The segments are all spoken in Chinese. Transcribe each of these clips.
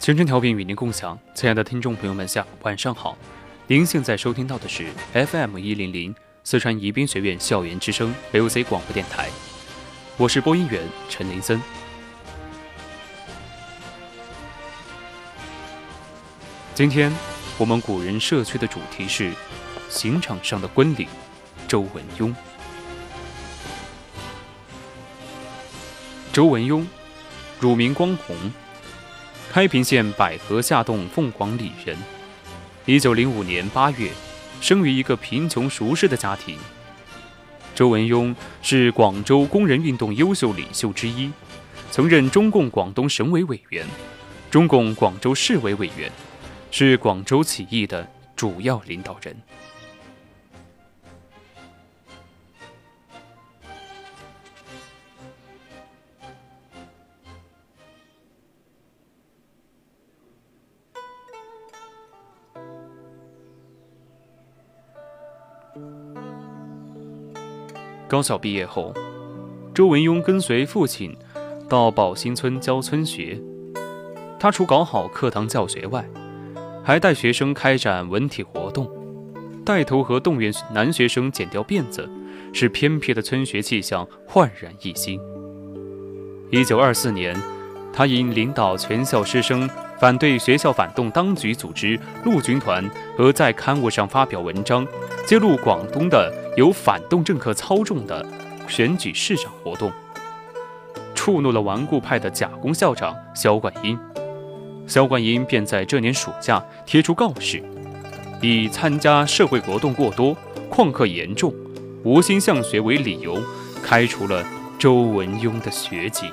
青春调频与您共享，亲爱的听众朋友们，下晚上好。您现在收听到的是 FM 一零零四川宜宾学院校园之声 VOC 广播电台，我是播音员陈林森。今天我们古人社区的主题是刑场上的官吏周文雍。周文雍，乳名光宏。开平县百合下洞凤凰里人，一九零五年八月，生于一个贫穷熟识的家庭。周文雍是广州工人运动优秀领袖之一，曾任中共广东省委委员、中共广州市委委员，是广州起义的主要领导人。高校毕业后，周文雍跟随父亲到宝兴村教村学。他除搞好课堂教学外，还带学生开展文体活动，带头和动员男学生剪掉辫子，使偏僻的村学气象焕然一新。一九二四年，他因领导全校师生反对学校反动当局组织陆军团和在刊物上发表文章，揭露广东的。由反动政客操纵的选举市长活动，触怒了顽固派的假公校长萧冠英。萧冠英便在这年暑假贴出告示，以参加社会活动过多、旷课严重、无心向学为理由，开除了周文雍的学籍。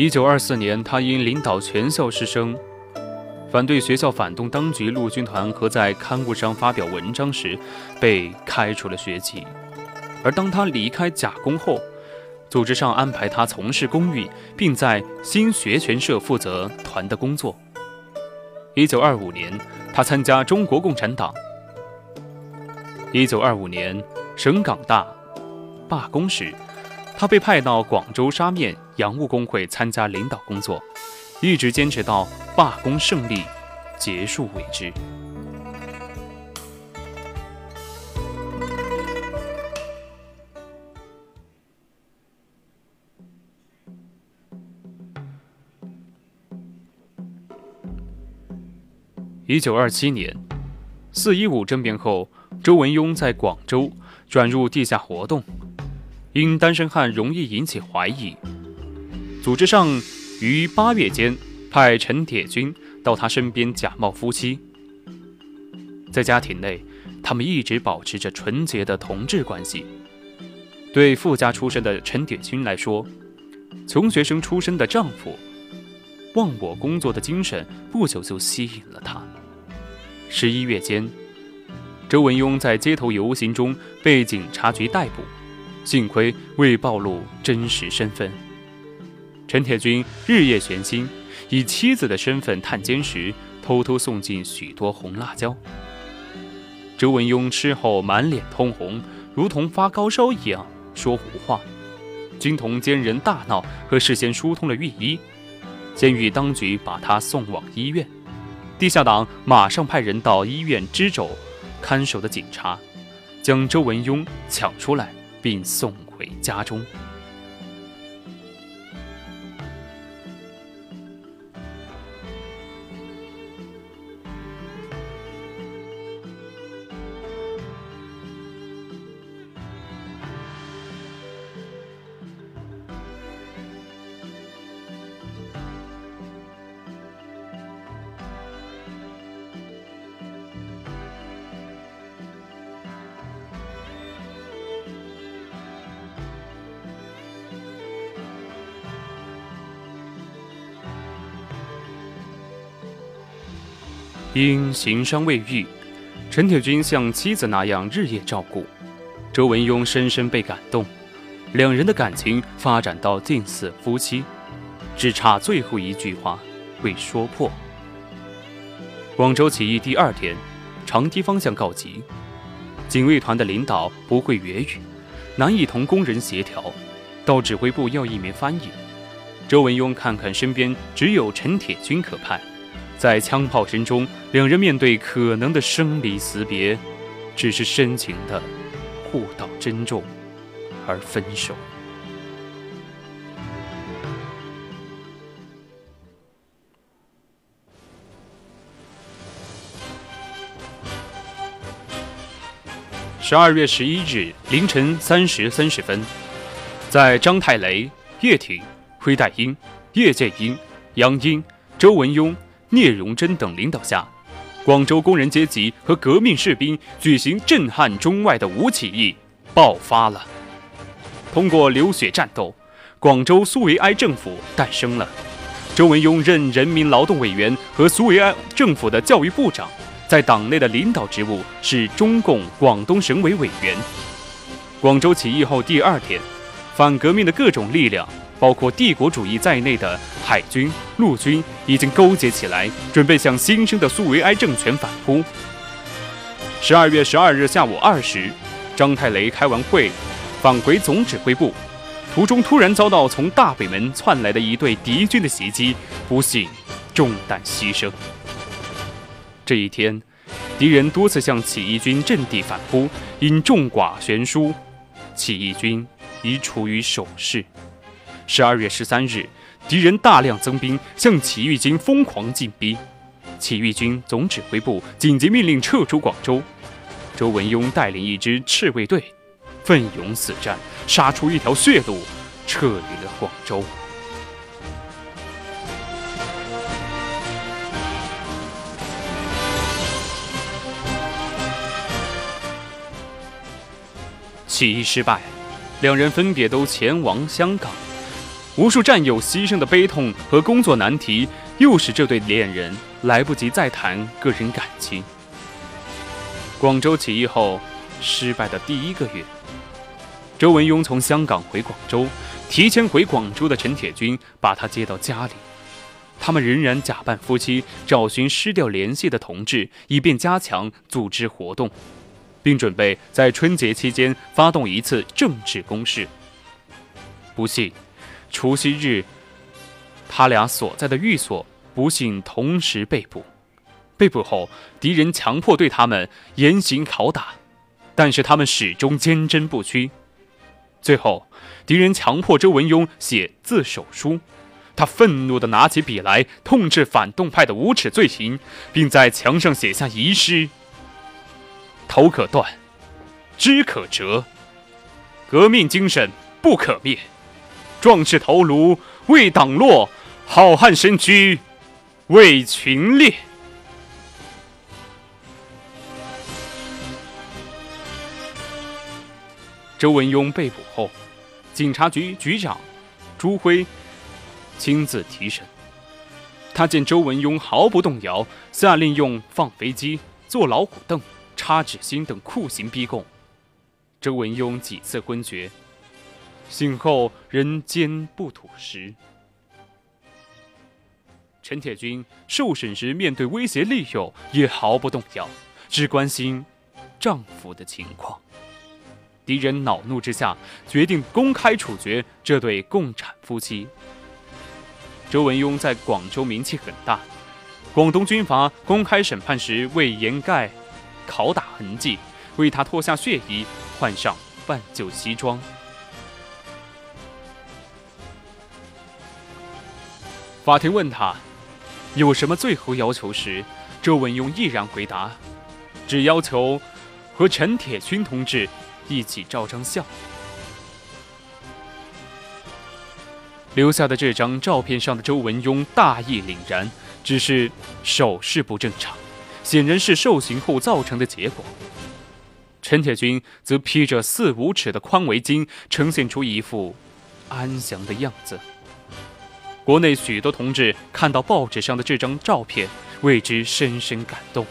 一九二四年，他因领导全校师生反对学校反动当局陆军团和在刊物上发表文章时，被开除了学籍。而当他离开甲工后，组织上安排他从事公运，并在新学权社负责团的工作。一九二五年，他参加中国共产党。一九二五年，省港大罢工时。他被派到广州沙面洋务工会参加领导工作，一直坚持到罢工胜利结束为止。一九二七年，四一五政变后，周文雍在广州转入地下活动。因单身汉容易引起怀疑，组织上于八月间派陈铁军到他身边假冒夫妻。在家庭内，他们一直保持着纯洁的同志关系。对富家出身的陈铁军来说，穷学生出身的丈夫忘我工作的精神不久就吸引了他。十一月间，周文雍在街头游行中被警察局逮捕。幸亏未暴露真实身份。陈铁军日夜悬心，以妻子的身份探监时，偷偷送进许多红辣椒。周文雍吃后满脸通红，如同发高烧一样说胡话。军童奸人大闹，和事先疏通了御医，监狱当局把他送往医院。地下党马上派人到医院支肘看守的警察，将周文雍抢出来，并送回家中。因行伤未愈，陈铁军像妻子那样日夜照顾。周文雍深深被感动，两人的感情发展到近似夫妻，只差最后一句话未说破。广州起义第二天，长堤方向告急，警卫团的领导不会粤语，难以同工人协调，到指挥部要一名翻译。周文雍看看身边，只有陈铁军可派。在枪炮声中，两人面对可能的生离死别，只是深情的互道珍重，而分手。十二月十一日凌晨三时三十分，在张太雷、叶挺、灰黛英、叶剑英、杨英、周文雍。聂荣臻等领导下，广州工人阶级和革命士兵举行震撼中外的五起义爆发了。通过流血战斗，广州苏维埃政府诞生了。周文雍任人民劳动委员和苏维埃政府的教育部长，在党内的领导职务是中共广东省委委员。广州起义后第二天，反革命的各种力量。包括帝国主义在内的海军、陆军已经勾结起来，准备向新生的苏维埃政权反扑。十二月十二日下午二时，张太雷开完会，返回总指挥部，途中突然遭到从大北门窜来的一队敌军的袭击，不幸中弹牺牲。这一天，敌人多次向起义军阵地反扑，因众寡悬殊，起义军已处于守势。十二月十三日，敌人大量增兵向起义军疯狂进逼，起义军总指挥部紧急命令撤出广州。周文雍带领一支赤卫队，奋勇死战，杀出一条血路，撤离了广州。起义失败，两人分别都前往香港。无数战友牺牲的悲痛和工作难题，又使这对恋人来不及再谈个人感情。广州起义后失败的第一个月，周文雍从香港回广州，提前回广州的陈铁军把他接到家里。他们仍然假扮夫妻，找寻失掉联系的同志，以便加强组织活动，并准备在春节期间发动一次政治攻势。不幸。除夕日，他俩所在的寓所不幸同时被捕。被捕后，敌人强迫对他们严刑拷打，但是他们始终坚贞不屈。最后，敌人强迫周文雍写自首书，他愤怒地拿起笔来，痛斥反动派的无耻罪行，并在墙上写下遗诗：“头可断，肢可折，革命精神不可灭。”壮士头颅为党落，好汉身躯为群裂。周文雍被捕后，警察局局长朱辉亲自提审。他见周文雍毫不动摇，下令用放飞机、坐老虎凳、插纸芯等酷刑逼供。周文雍几次昏厥。醒后人间不吐实。陈铁军受审时面对威胁利诱也毫不动摇，只关心丈夫的情况。敌人恼怒之下决定公开处决这对共产夫妻。周文雍在广州名气很大。广东军阀公开审判时，为掩盖拷打痕迹，为他脱下血衣，换上半旧西装。法庭问他有什么最后要求时，周文雍毅然回答：“只要求和陈铁军同志一起照张相。”留下的这张照片上的周文雍大义凛然。只是手势不正常，显然是受刑后造成的结果。陈铁军则披着四五尺的宽围巾，呈现出一副安详的样子。国内许多同志看到报纸上的这张照片，为之深深感动。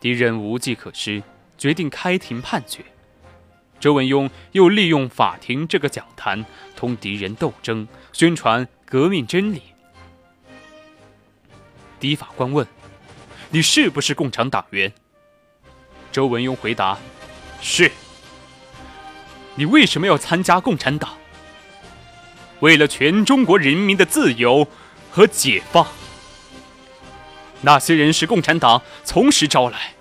敌人无计可施，决定开庭判决。周文雍又利用法庭这个讲坛，同敌人斗争，宣传革命真理。狄法官问：“你是不是共产党员？”周文雍回答：“是。”你为什么要参加共产党？为了全中国人民的自由和解放。那些人是共产党从实招来，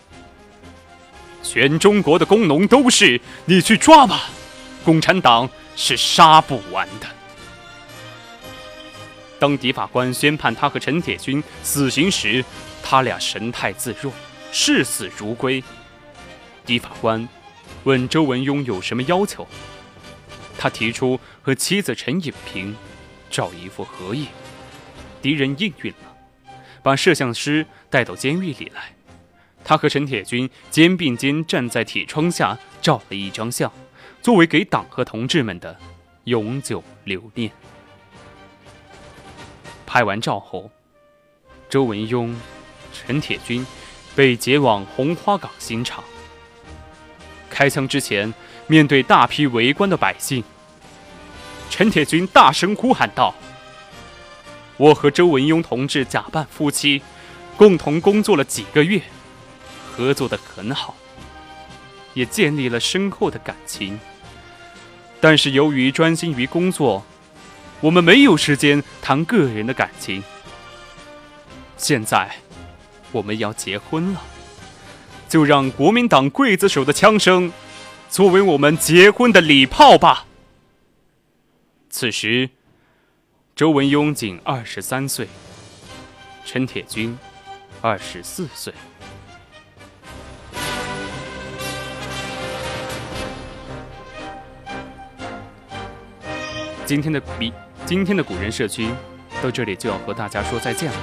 全中国的工农都是，你去抓吧，共产党是杀不完的。当狄法官宣判他和陈铁军死刑时，他俩神态自若，视死如归。狄法官问周文雍有什么要求，他提出和妻子陈颖平照一幅合影。敌人应允了，把摄像师带到监狱里来。他和陈铁军肩并肩站在铁窗下照了一张相，作为给党和同志们的永久留念。拍完照后，周文雍、陈铁军被解往红花岗刑场。开枪之前，面对大批围观的百姓，陈铁军大声呼喊道：“我和周文雍同志假扮夫妻，共同工作了几个月，合作的很好，也建立了深厚的感情。但是由于专心于工作。”我们没有时间谈个人的感情。现在，我们要结婚了，就让国民党刽子手的枪声，作为我们结婚的礼炮吧。此时，周文雍仅二十三岁，陈铁军二十四岁。今天的比。今天的古人社区到这里就要和大家说再见了，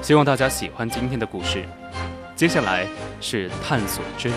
希望大家喜欢今天的故事。接下来是探索之旅。